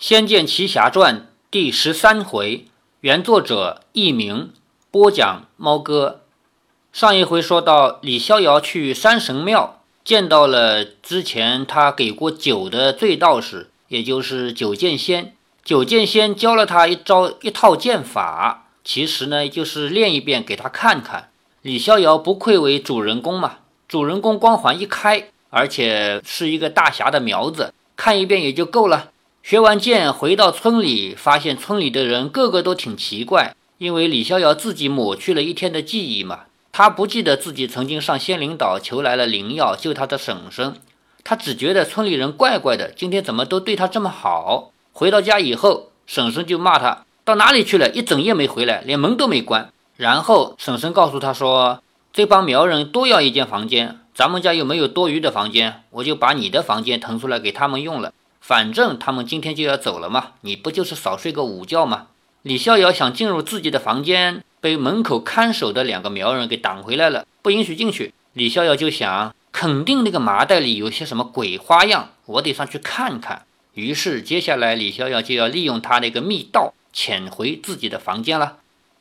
仙剑奇侠传》第十三回，原作者佚名，播讲猫哥。上一回说到，李逍遥去山神庙，见到了之前他给过酒的醉道士，也就是九剑仙。九剑仙教了他一招一套剑法，其实呢就是练一遍给他看看。李逍遥不愧为主人公嘛，主人公光环一开，而且是一个大侠的苗子，看一遍也就够了。学完剑回到村里，发现村里的人个个都挺奇怪，因为李逍遥自己抹去了一天的记忆嘛，他不记得自己曾经上仙灵岛求来了灵药救他的婶婶，他只觉得村里人怪怪的，今天怎么都对他这么好。回到家以后，婶婶就骂他到哪里去了，一整夜没回来，连门都没关。然后婶婶告诉他说，这帮苗人多要一间房间，咱们家又没有多余的房间，我就把你的房间腾出来给他们用了。反正他们今天就要走了嘛，你不就是少睡个午觉吗？李逍遥想进入自己的房间，被门口看守的两个苗人给挡回来了，不允许进去。李逍遥就想，肯定那个麻袋里有些什么鬼花样，我得上去看看。于是接下来李逍遥就要利用他那个密道潜回自己的房间了。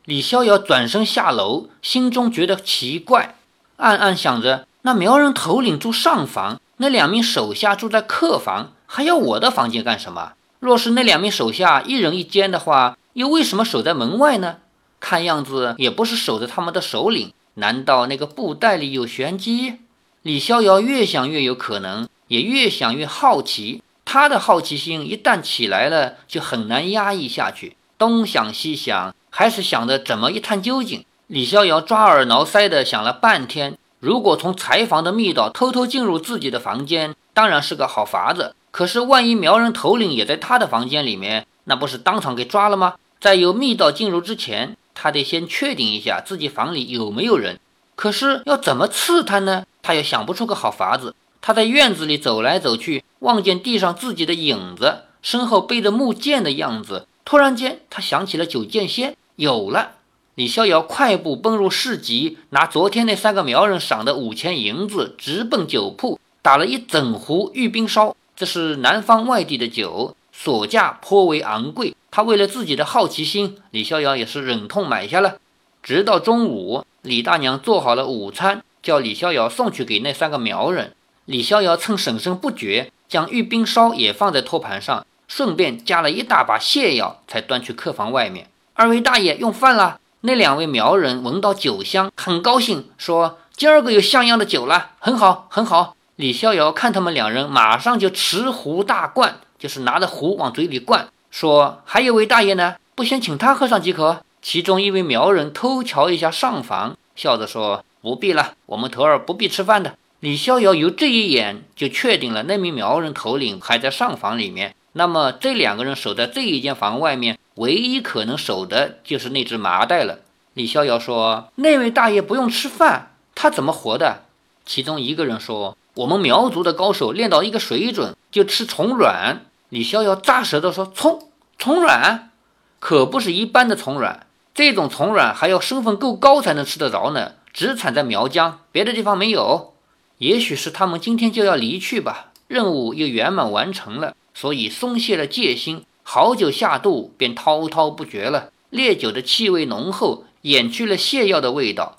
李逍遥转身下楼，心中觉得奇怪，暗暗想着：那苗人头领住上房，那两名手下住在客房。还要我的房间干什么？若是那两名手下一人一间的话，又为什么守在门外呢？看样子也不是守着他们的首领。难道那个布袋里有玄机？李逍遥越想越有可能，也越想越好奇。他的好奇心一旦起来了，就很难压抑下去。东想西想，还是想着怎么一探究竟。李逍遥抓耳挠腮的想了半天，如果从柴房的密道偷偷进入自己的房间，当然是个好法子。可是，万一苗人头领也在他的房间里面，那不是当场给抓了吗？在有密道进入之前，他得先确定一下自己房里有没有人。可是要怎么刺探呢？他又想不出个好法子。他在院子里走来走去，望见地上自己的影子，身后背着木剑的样子。突然间，他想起了九剑仙，有了！李逍遥快步奔入市集，拿昨天那三个苗人赏的五千银子，直奔酒铺，打了一整壶玉冰烧。这是南方外地的酒，所价颇为昂贵。他为了自己的好奇心，李逍遥也是忍痛买下了。直到中午，李大娘做好了午餐，叫李逍遥送去给那三个苗人。李逍遥趁婶婶不觉，将玉冰烧也放在托盘上，顺便加了一大把泻药，才端去客房外面。二位大爷用饭了。那两位苗人闻到酒香，很高兴，说：“今儿个有像样的酒了，很好，很好。”李逍遥看他们两人，马上就持壶大灌，就是拿着壶往嘴里灌，说：“还有位大爷呢，不先请他喝上几口？”其中一位苗人偷瞧一下上房，笑着说：“不必了，我们头儿不必吃饭的。”李逍遥由这一眼就确定了那名苗人头领还在上房里面。那么这两个人守在这一间房外面，唯一可能守的就是那只麻袋了。李逍遥说：“那位大爷不用吃饭，他怎么活的？”其中一个人说。我们苗族的高手练到一个水准，就吃虫卵。李逍遥咂舌头说：“虫虫卵，可不是一般的虫卵，这种虫卵还要身份够高才能吃得着呢。只产在苗疆，别的地方没有。也许是他们今天就要离去吧，任务又圆满完成了，所以松懈了戒心。好酒下肚，便滔滔不绝了。烈酒的气味浓厚，掩去了泻药的味道。”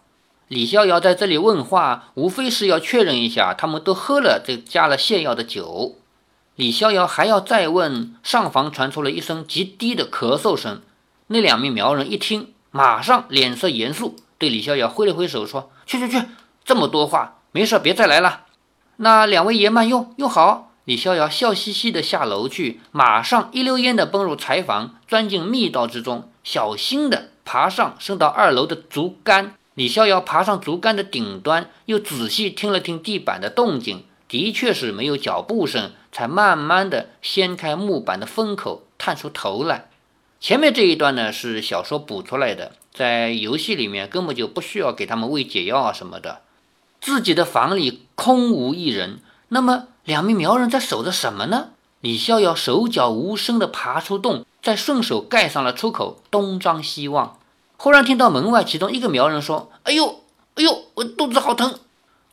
李逍遥在这里问话，无非是要确认一下他们都喝了这加了泻药的酒。李逍遥还要再问，上房传出了一声极低的咳嗽声。那两名苗人一听，马上脸色严肃，对李逍遥挥了挥手说：“去去去，这么多话，没事别再来了。”那两位爷慢用，用好。李逍遥笑嘻嘻地下楼去，马上一溜烟地奔入柴房，钻进密道之中，小心地爬上升到二楼的竹竿。李逍遥爬上竹竿的顶端，又仔细听了听地板的动静，的确是没有脚步声，才慢慢的掀开木板的封口，探出头来。前面这一段呢是小说补出来的，在游戏里面根本就不需要给他们喂解药啊什么的。自己的房里空无一人，那么两名苗人在守着什么呢？李逍遥手脚无声的爬出洞，再顺手盖上了出口，东张西望。忽然听到门外其中一个苗人说：“哎呦，哎呦，我肚子好疼！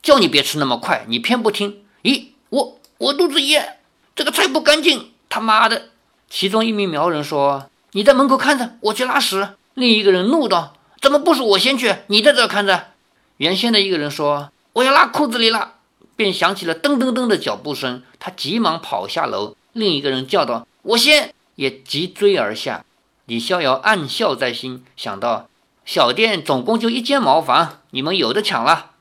叫你别吃那么快，你偏不听。咦，我我肚子也……这个菜不干净，他妈的！”其中一名苗人说：“你在门口看着，我去拉屎。”另一个人怒道：“怎么不是我先去？你在这看着。”原先的一个人说：“我要拉裤子里了。”便响起了噔噔噔的脚步声，他急忙跑下楼。另一个人叫道：“我先！”也急追而下。李逍遥暗笑在心，想到：“小店总共就一间茅房，你们有的抢了。”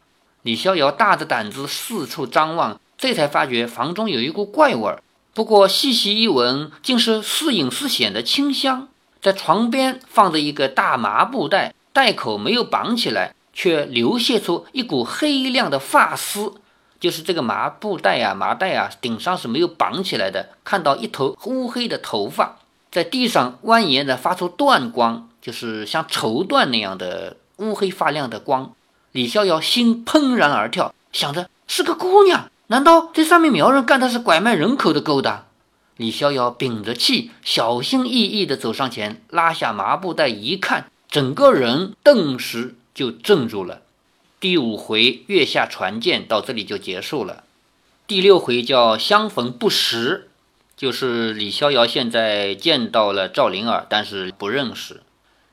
李逍遥大着胆子四处张望，这才发觉房中有一股怪味儿。不过细细一闻，竟是似隐似显的清香。在床边放着一个大麻布袋，袋口没有绑起来，却流泻出一股黑亮的发丝。就是这个麻布袋啊，麻袋啊，顶上是没有绑起来的。看到一头乌黑的头发在地上蜿蜒的发出断光，就是像绸缎那样的乌黑发亮的光。李逍遥心怦然而跳，想着是个姑娘。难道这上面苗人干的是拐卖人口的勾当？李逍遥屏着气，小心翼翼地走上前，拉下麻布袋一看，整个人顿时就怔住了。第五回月下传剑到这里就结束了。第六回叫相逢不识，就是李逍遥现在见到了赵灵儿，但是不认识。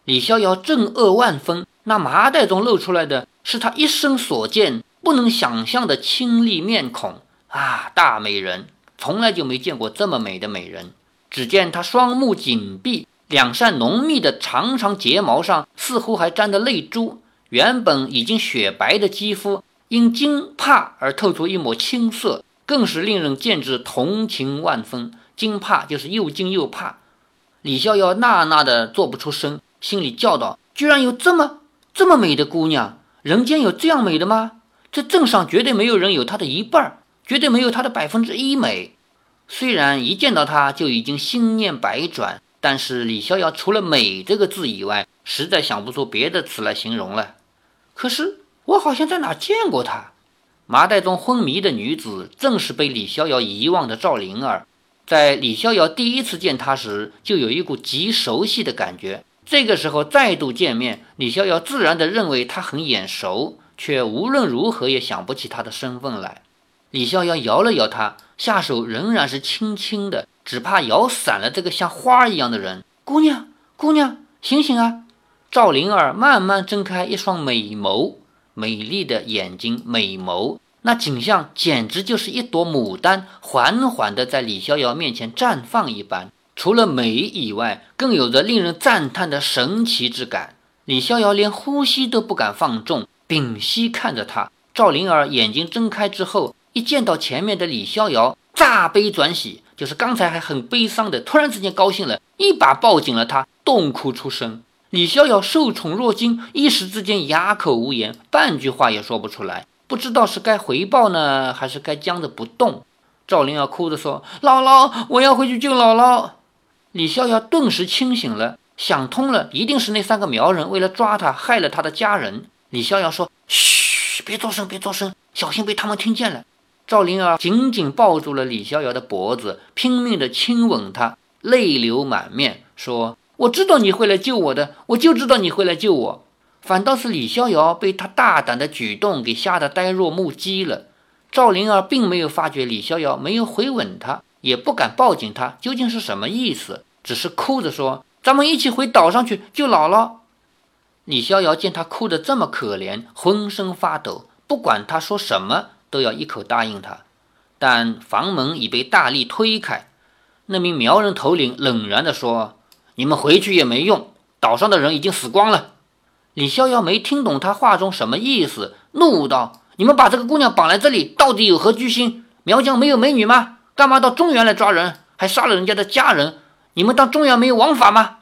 李逍遥震愕万分，那麻袋中露出来的是他一生所见。不能想象的清丽面孔啊，大美人，从来就没见过这么美的美人。只见她双目紧闭，两扇浓密的长长睫毛上似乎还沾着泪珠。原本已经雪白的肌肤，因惊怕而透出一抹青色，更是令人见之同情万分。惊怕就是又惊又怕。李逍遥呐呐的做不出声，心里叫道：“居然有这么这么美的姑娘，人间有这样美的吗？”这镇上绝对没有人有她的一半，绝对没有她的百分之一美。虽然一见到她就已经心念百转，但是李逍遥除了“美”这个字以外，实在想不出别的词来形容了。可是我好像在哪见过她。麻袋中昏迷的女子，正是被李逍遥遗忘的赵灵儿。在李逍遥第一次见她时，就有一股极熟悉的感觉。这个时候再度见面，李逍遥自然地认为她很眼熟。却无论如何也想不起她的身份来。李逍遥摇了摇她，下手仍然是轻轻的，只怕摇散了这个像花一样的人。姑娘，姑娘，醒醒啊！赵灵儿慢慢睁开一双美眸，美丽的眼睛，美眸，那景象简直就是一朵牡丹，缓缓地在李逍遥面前绽放一般。除了美以外，更有着令人赞叹的神奇之感。李逍遥连呼吸都不敢放纵。屏息看着他，赵灵儿眼睛睁开之后，一见到前面的李逍遥，乍悲转喜，就是刚才还很悲伤的，突然之间高兴了，一把抱紧了他，痛哭出声。李逍遥受宠若惊，一时之间哑口无言，半句话也说不出来，不知道是该回报呢，还是该僵着不动。赵灵儿哭着说：“姥姥，我要回去救姥姥。”李逍遥顿时清醒了，想通了，一定是那三个苗人为了抓他，害了他的家人。李逍遥说：“嘘，别作声，别作声，小心被他们听见了。”赵灵儿紧紧抱住了李逍遥的脖子，拼命地亲吻他，泪流满面，说：“我知道你会来救我的，我就知道你会来救我。”反倒是李逍遥被他大胆的举动给吓得呆若木鸡了。赵灵儿并没有发觉李逍遥没有回吻她，也不敢抱紧他，究竟是什么意思？只是哭着说：“咱们一起回岛上去救姥姥。”李逍遥见他哭得这么可怜，浑身发抖，不管他说什么，都要一口答应他。但房门已被大力推开，那名苗人头领冷然地说：“你们回去也没用，岛上的人已经死光了。”李逍遥没听懂他话中什么意思，怒道：“你们把这个姑娘绑来这里，到底有何居心？苗疆没有美女吗？干嘛到中原来抓人，还杀了人家的家人？你们当中原没有王法吗？”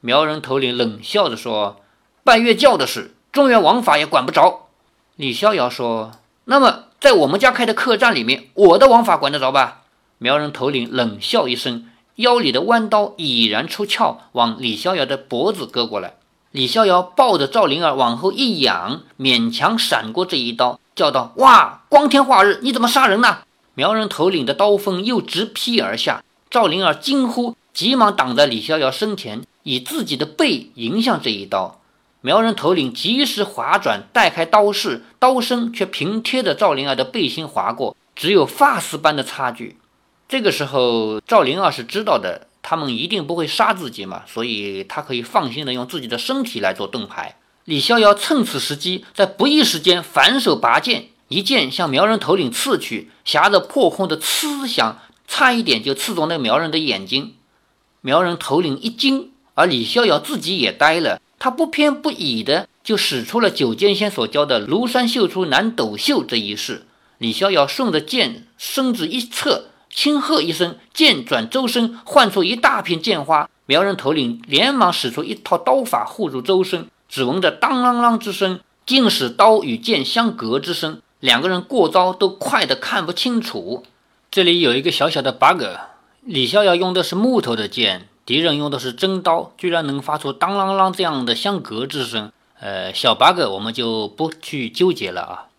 苗人头领冷笑着说。拜月教的事，中原王法也管不着。李逍遥说：“那么，在我们家开的客栈里面，我的王法管得着吧？”苗人头领冷笑一声，腰里的弯刀已然出鞘，往李逍遥的脖子割过来。李逍遥抱着赵灵儿往后一仰，勉强闪过这一刀，叫道：“哇，光天化日，你怎么杀人呢？”苗人头领的刀锋又直劈而下，赵灵儿惊呼，急忙挡在李逍遥身前，以自己的背迎向这一刀。苗人头领及时划转，带开刀势，刀身却平贴着赵灵儿的背心划过，只有发丝般的差距。这个时候，赵灵儿是知道的，他们一定不会杀自己嘛，所以他可以放心的用自己的身体来做盾牌。李逍遥趁此时机，在不意时间反手拔剑，一剑向苗人头领刺去，匣子破空的呲响，差一点就刺中那苗人的眼睛。苗人头领一惊，而李逍遥自己也呆了，他不偏不倚的就使出了九剑仙所教的庐山秀出南斗秀这一式。李逍遥顺着剑身子一侧，轻喝一声，剑转周身，唤出一大片剑花。苗人头领连忙使出一套刀法护住周身。只闻着当啷啷之声，竟是刀与剑相隔之声。两个人过招都快得看不清楚。这里有一个小小的 bug：李逍遥用的是木头的剑，敌人用的是真刀，居然能发出当啷啷这样的相隔之声。呃，小 bug 我们就不去纠结了啊。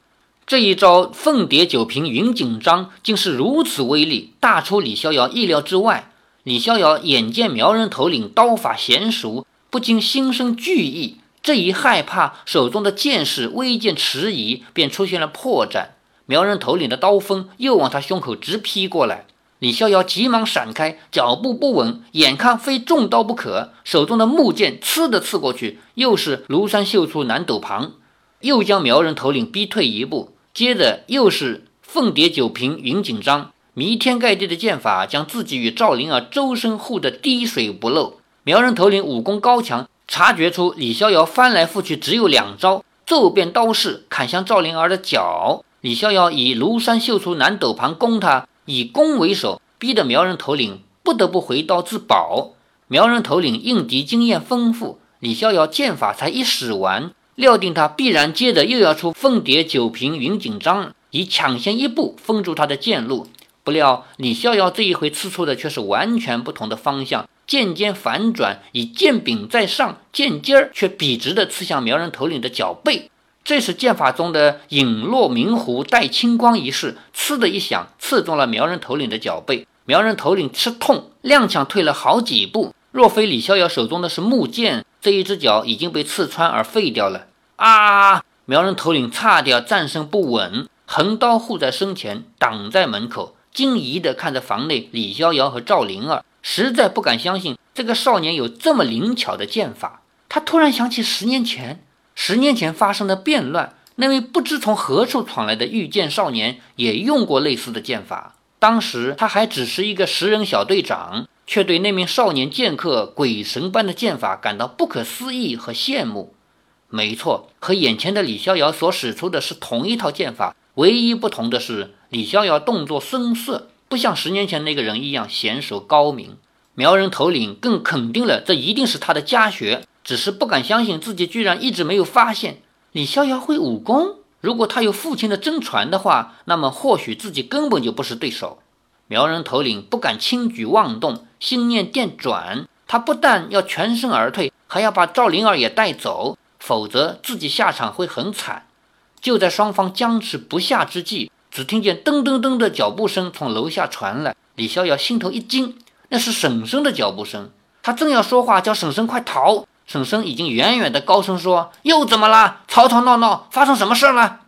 这一招凤蝶九平云锦章竟是如此威力，大出李逍遥意料之外。李逍遥眼见苗人头领刀法娴熟，不禁心生惧意。这一害怕，手中的剑势微见迟疑，便出现了破绽。苗人头领的刀锋又往他胸口直劈过来，李逍遥急忙闪开，脚步不稳，眼看非中刀不可，手中的木剑刺的刺过去，又是庐山秀出南斗旁，又将苗人头领逼退一步。接着又是凤蝶九瓶云锦章，弥天盖地的剑法将自己与赵灵儿周身护得滴水不漏。苗人头领武功高强。察觉出李逍遥翻来覆去只有两招，骤变刀势砍向赵灵儿的脚。李逍遥以庐山秀出南斗盘攻他，以攻为守，逼得苗人头领不得不回刀自保。苗人头领应敌经验丰富，李逍遥剑法才一使完，料定他必然接着又要出凤蝶九瓶云锦章，以抢先一步封住他的剑路。不料李逍遥这一回刺出的却是完全不同的方向。剑尖反转，以剑柄在上，剑尖儿却笔直地刺向苗人头领的脚背。这是剑法中的影落明湖带青光一式，呲的一响，刺中了苗人头领的脚背。苗人头领吃痛，踉跄退了好几步。若非李逍遥手中的是木剑，这一只脚已经被刺穿而废掉了。啊！苗人头领差点站身不稳，横刀护在身前，挡在门口，惊疑地看着房内李逍遥和赵灵儿。实在不敢相信这个少年有这么灵巧的剑法。他突然想起十年前，十年前发生的变乱，那位不知从何处闯来的御剑少年也用过类似的剑法。当时他还只是一个十人小队长，却对那名少年剑客鬼神般的剑法感到不可思议和羡慕。没错，和眼前的李逍遥所使出的是同一套剑法，唯一不同的是李逍遥动作生涩。不像十年前那个人一样娴熟高明，苗人头领更肯定了这一定是他的家学，只是不敢相信自己居然一直没有发现李逍遥会武功。如果他有父亲的真传的话，那么或许自己根本就不是对手。苗人头领不敢轻举妄动，心念电转，他不但要全身而退，还要把赵灵儿也带走，否则自己下场会很惨。就在双方僵持不下之际。只听见噔噔噔的脚步声从楼下传来，李逍遥心头一惊，那是婶婶的脚步声。他正要说话，叫婶婶快逃，婶婶已经远远的高声说：“又怎么了？吵吵闹闹，发生什么事了？”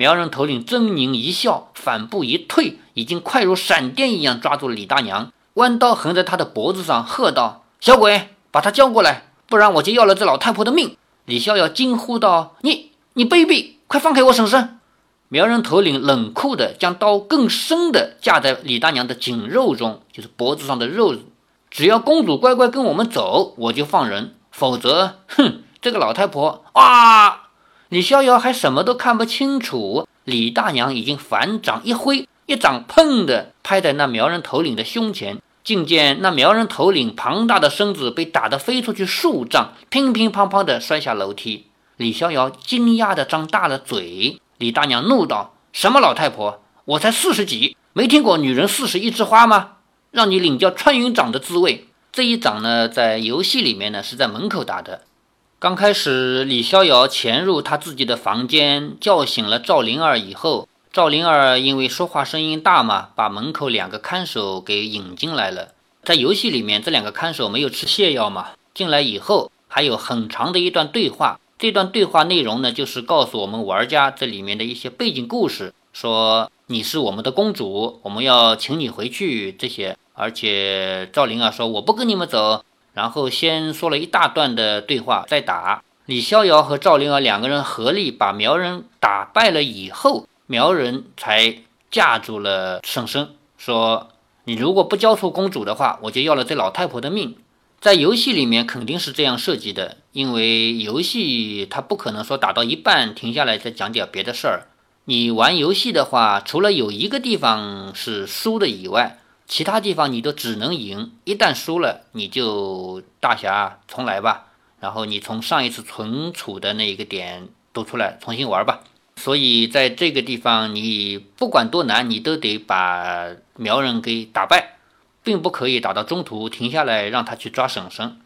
苗人头领狰狞一笑，反步一退，已经快如闪电一样抓住了李大娘，弯刀横在他的脖子上，喝道：“小鬼，把他叫过来，不然我就要了这老太婆的命！”李逍遥惊呼道：“你你卑鄙，快放开我婶婶！”苗人头领冷酷地将刀更深地架在李大娘的颈肉中，就是脖子上的肉。只要公主乖乖跟我们走，我就放人；否则，哼！这个老太婆啊！李逍遥还什么都看不清楚，李大娘已经反掌一挥，一掌砰的拍在那苗人头领的胸前，竟见那苗人头领庞大的身子被打得飞出去数丈，乒乒乓乓地摔下楼梯。李逍遥惊讶地张大了嘴。李大娘怒道：“什么老太婆？我才四十几，没听过女人四十一枝花吗？让你领教穿云掌的滋味。”这一掌呢，在游戏里面呢是在门口打的。刚开始，李逍遥潜入他自己的房间，叫醒了赵灵儿以后，赵灵儿因为说话声音大嘛，把门口两个看守给引进来了。在游戏里面，这两个看守没有吃泻药嘛，进来以后还有很长的一段对话。这段对话内容呢，就是告诉我们玩家这里面的一些背景故事，说你是我们的公主，我们要请你回去这些。而且赵灵儿说我不跟你们走，然后先说了一大段的对话再打。李逍遥和赵灵儿两个人合力把苗人打败了以后，苗人才架住了婶婶，说你如果不交出公主的话，我就要了这老太婆的命。在游戏里面肯定是这样设计的，因为游戏它不可能说打到一半停下来再讲点别的事儿。你玩游戏的话，除了有一个地方是输的以外，其他地方你都只能赢。一旦输了，你就大侠重来吧，然后你从上一次存储的那一个点读出来重新玩吧。所以在这个地方，你不管多难，你都得把苗人给打败。并不可以打到中途停下来让他去抓婶婶，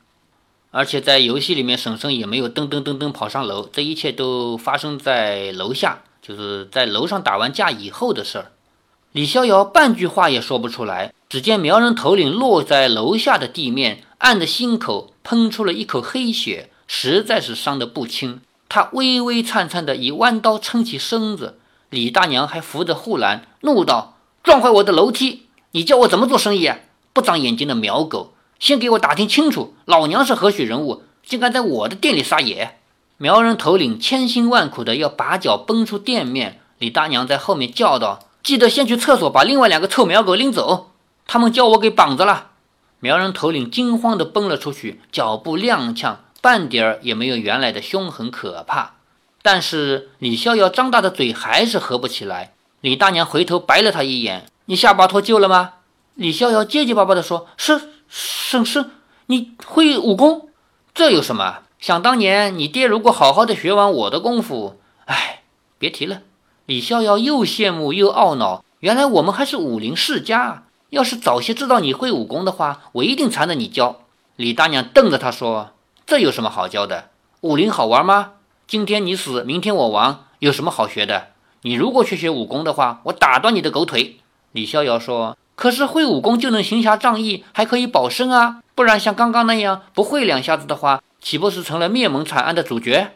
而且在游戏里面，婶婶也没有噔噔噔噔跑上楼，这一切都发生在楼下，就是在楼上打完架以后的事儿。李逍遥半句话也说不出来，只见苗人头领落在楼下的地面，按着心口喷出了一口黑血，实在是伤得不轻。他微微颤颤地以弯刀撑起身子，李大娘还扶着护栏，怒道：“撞坏我的楼梯！”你叫我怎么做生意啊？不长眼睛的苗狗！先给我打听清楚，老娘是何许人物，竟敢在我的店里撒野！苗人头领千辛万苦的要把脚奔出店面，李大娘在后面叫道：“记得先去厕所把另外两个臭苗狗拎走，他们叫我给绑着了。”苗人头领惊慌的奔了出去，脚步踉跄，半点儿也没有原来的凶狠可怕。但是李逍遥张大的嘴还是合不起来。李大娘回头白了他一眼。你下巴脱臼了吗？李逍遥结结巴巴地说：“是是是，你会武功？这有什么？想当年你爹如果好好的学完我的功夫，哎，别提了。”李逍遥又羡慕又懊恼，原来我们还是武林世家。要是早些知道你会武功的话，我一定缠着你教。李大娘瞪着他说：“这有什么好教的？武林好玩吗？今天你死，明天我亡，有什么好学的？你如果去学武功的话，我打断你的狗腿。”李逍遥说：“可是会武功就能行侠仗义，还可以保身啊！不然像刚刚那样不会两下子的话，岂不是成了灭门惨案的主角？”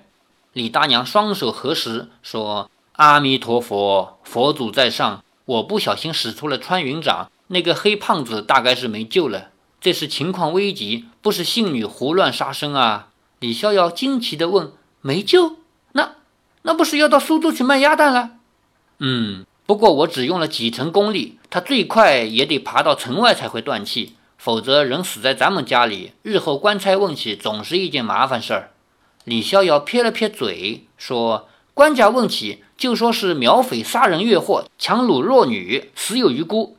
李大娘双手合十说：“阿弥陀佛，佛祖在上，我不小心使出了穿云掌，那个黑胖子大概是没救了。这是情况危急，不是信女胡乱杀生啊！”李逍遥惊奇地问：“没救？那那不是要到苏州去卖鸭蛋了？”嗯。不过我只用了几成功力，他最快也得爬到城外才会断气，否则人死在咱们家里，日后官差问起总是一件麻烦事儿。李逍遥撇了撇嘴说：“官家问起，就说是苗匪杀人越货，强掳弱女，死有余辜。”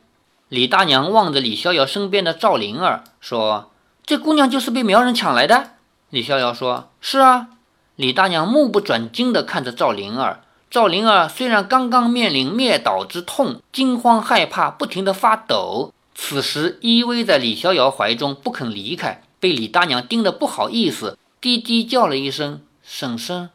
李大娘望着李逍遥身边的赵灵儿说：“这姑娘就是被苗人抢来的。”李逍遥说：“是啊。”李大娘目不转睛地看着赵灵儿。赵灵儿虽然刚刚面临灭岛之痛，惊慌害怕，不停地发抖，此时依偎在李逍遥怀中不肯离开，被李大娘盯得不好意思，低低叫了一声“婶婶”。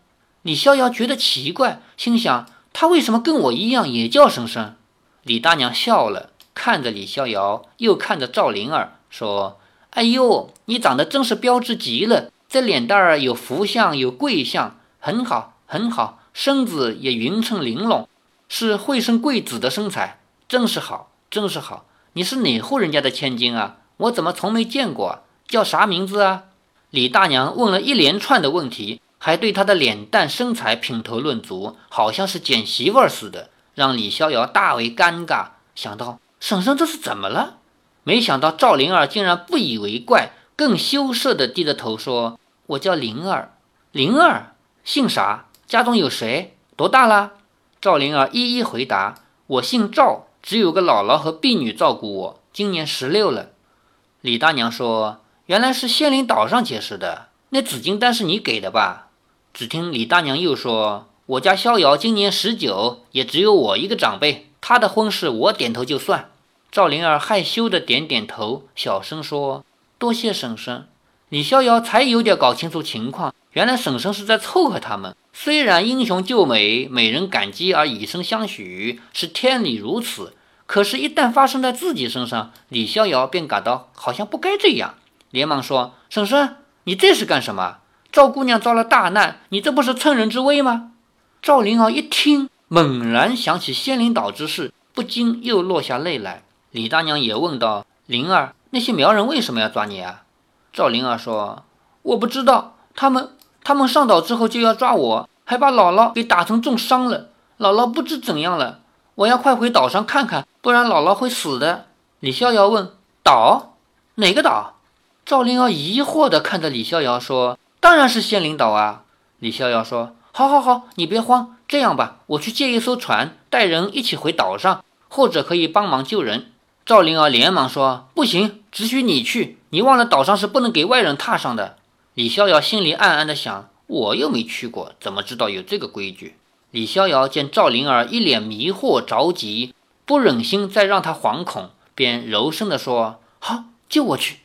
李逍遥觉得奇怪，心想他为什么跟我一样也叫婶婶？李大娘笑了，看着李逍遥，又看着赵灵儿，说：“哎呦，你长得真是标致极了，这脸蛋儿有福相，有贵相，很好，很好。”身子也匀称玲珑，是会生贵子的身材，真是好，真是好。你是哪户人家的千金啊？我怎么从没见过？叫啥名字啊？李大娘问了一连串的问题，还对他的脸蛋身材品头论足，好像是捡媳妇儿似的，让李逍遥大为尴尬。想到婶婶这是怎么了？没想到赵灵儿竟然不以为怪，更羞涩地低着头说：“我叫灵儿，灵儿，姓啥？”家中有谁？多大了？赵灵儿一一回答：“我姓赵，只有个姥姥和婢女照顾我，今年十六了。”李大娘说：“原来是仙灵岛上结识的，那紫金丹是你给的吧？”只听李大娘又说：“我家逍遥今年十九，也只有我一个长辈，他的婚事我点头就算。”赵灵儿害羞的点点头，小声说：“多谢婶婶。”李逍遥才有点搞清楚情况，原来婶婶是在凑合他们。虽然英雄救美，美人感激而以身相许，是天理如此。可是，一旦发生在自己身上，李逍遥便感到好像不该这样，连忙说：“婶婶，你这是干什么？赵姑娘遭了大难，你这不是趁人之危吗？”赵灵儿一听，猛然想起仙灵岛之事，不禁又落下泪来。李大娘也问道：“灵儿，那些苗人为什么要抓你啊？”赵灵儿说：“我不知道，他们他们上岛之后就要抓我，还把姥姥给打成重伤了。姥姥不知怎样了，我要快回岛上看看，不然姥姥会死的。”李逍遥问：“岛？哪个岛？”赵灵儿疑惑地看着李逍遥说：“当然是仙灵岛啊。”李逍遥说：“好，好，好，你别慌。这样吧，我去借一艘船，带人一起回岛上，或者可以帮忙救人。”赵灵儿连忙说：“不行，只许你去。你忘了岛上是不能给外人踏上的。”李逍遥心里暗暗的想：“我又没去过，怎么知道有这个规矩？”李逍遥见赵灵儿一脸迷惑着急，不忍心再让她惶恐，便柔声地说：“好，救我去。”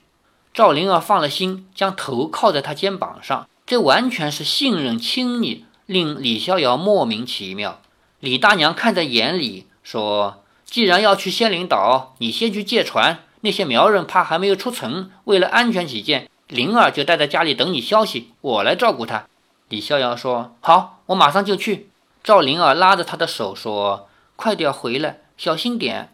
赵灵儿放了心，将头靠在他肩膀上，这完全是信任亲昵，令李逍遥莫名其妙。李大娘看在眼里，说。既然要去仙灵岛，你先去借船。那些苗人怕还没有出城，为了安全起见，灵儿就待在家里等你消息，我来照顾她。李逍遥说：“好，我马上就去。”赵灵儿拉着他的手说：“快点回来，小心点。”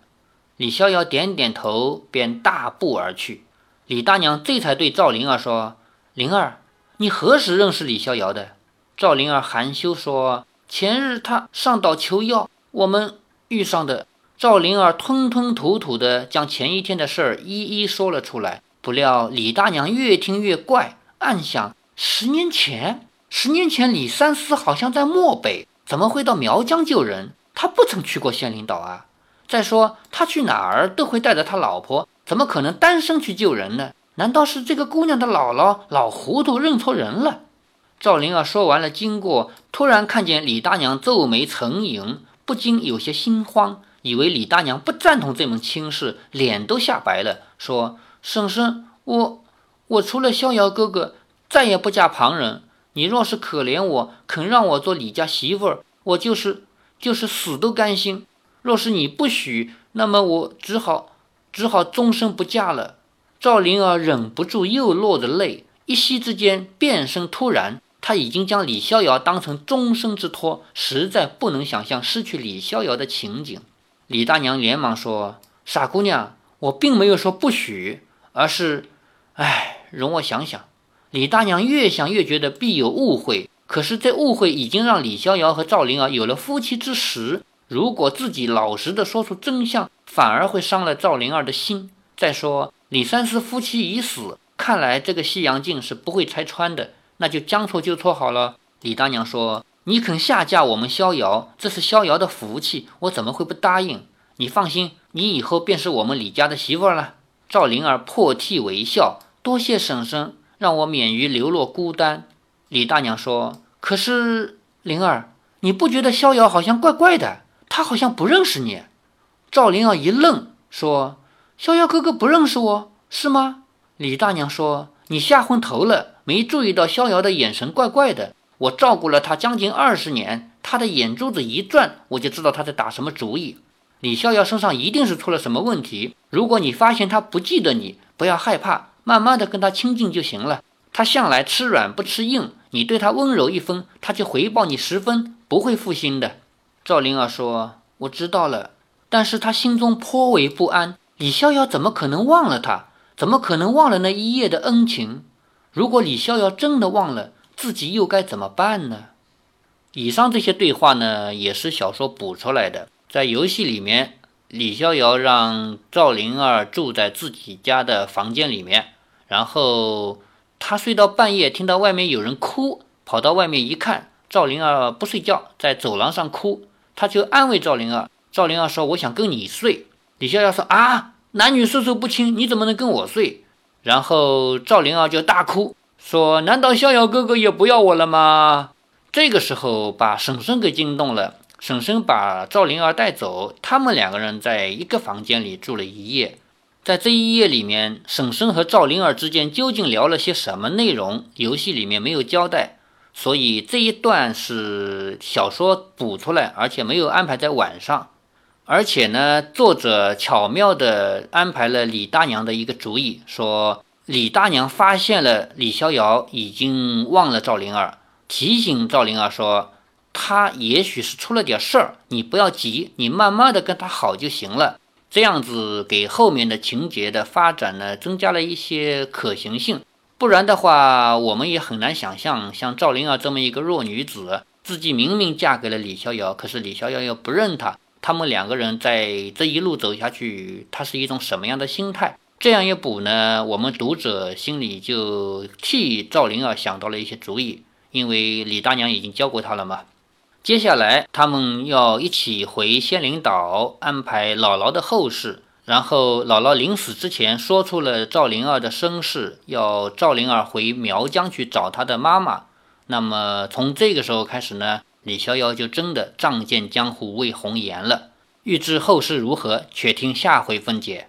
李逍遥点点头，便大步而去。李大娘这才对赵灵儿说：“灵儿，你何时认识李逍遥的？”赵灵儿含羞说：“前日他上岛求药，我们遇上的。”赵灵儿吞吞吐吐地将前一天的事儿一一说了出来，不料李大娘越听越怪，暗想：十年前，十年前李三思好像在漠北，怎么会到苗疆救人？他不曾去过仙灵岛啊！再说他去哪儿都会带着他老婆，怎么可能单身去救人呢？难道是这个姑娘的姥姥老糊涂认错人了？赵灵儿说完了经过，突然看见李大娘皱眉沉吟，不禁有些心慌。以为李大娘不赞同这门亲事，脸都吓白了，说：“婶婶，我我除了逍遥哥哥，再也不嫁旁人。你若是可怜我，肯让我做李家媳妇儿，我就是就是死都甘心。若是你不许，那么我只好只好终身不嫁了。”赵灵儿忍不住又落着泪，一息之间变声突然。他已经将李逍遥当成终身之托，实在不能想象失去李逍遥的情景。李大娘连忙说：“傻姑娘，我并没有说不许，而是……哎，容我想想。”李大娘越想越觉得必有误会，可是这误会已经让李逍遥和赵灵儿有了夫妻之实。如果自己老实的说出真相，反而会伤了赵灵儿的心。再说李三思夫妻已死，看来这个西洋镜是不会拆穿的，那就将错就错好了。李大娘说。你肯下嫁我们逍遥，这是逍遥的福气，我怎么会不答应？你放心，你以后便是我们李家的媳妇了。赵灵儿破涕为笑，多谢婶婶，让我免于流落孤单。李大娘说：“可是灵儿，你不觉得逍遥好像怪怪的？他好像不认识你。”赵灵儿一愣，说：“逍遥哥哥不认识我是吗？”李大娘说：“你吓昏头了，没注意到逍遥的眼神怪怪的。”我照顾了他将近二十年，他的眼珠子一转，我就知道他在打什么主意。李逍遥身上一定是出了什么问题。如果你发现他不记得你，不要害怕，慢慢的跟他亲近就行了。他向来吃软不吃硬，你对他温柔一分，他就回报你十分，不会负心的。赵灵儿说：“我知道了，但是他心中颇为不安。李逍遥怎么可能忘了他？怎么可能忘了那一夜的恩情？如果李逍遥真的忘了？”自己又该怎么办呢？以上这些对话呢，也是小说补出来的。在游戏里面，李逍遥让赵灵儿住在自己家的房间里面，然后他睡到半夜，听到外面有人哭，跑到外面一看，赵灵儿不睡觉，在走廊上哭，他就安慰赵灵儿。赵灵儿说：“我想跟你睡。”李逍遥说：“啊，男女授受不亲，你怎么能跟我睡？”然后赵灵儿就大哭。说：“难道逍遥哥哥也不要我了吗？”这个时候把婶婶给惊动了。婶婶把赵灵儿带走，他们两个人在一个房间里住了一夜。在这一夜里面，婶婶和赵灵儿之间究竟聊了些什么内容？游戏里面没有交代，所以这一段是小说补出来，而且没有安排在晚上。而且呢，作者巧妙地安排了李大娘的一个主意，说。李大娘发现了李逍遥已经忘了赵灵儿，提醒赵灵儿说：“他也许是出了点事儿，你不要急，你慢慢的跟他好就行了。这样子给后面的情节的发展呢增加了一些可行性。不然的话，我们也很难想象，像赵灵儿这么一个弱女子，自己明明嫁给了李逍遥，可是李逍遥又不认她。他们两个人在这一路走下去，他是一种什么样的心态？这样一补呢，我们读者心里就替赵灵儿想到了一些主意，因为李大娘已经教过他了嘛。接下来他们要一起回仙灵岛安排姥姥的后事。然后姥姥临死之前说出了赵灵儿的身世，要赵灵儿回苗疆去找她的妈妈。那么从这个时候开始呢，李逍遥就真的仗剑江湖为红颜了。欲知后事如何，且听下回分解。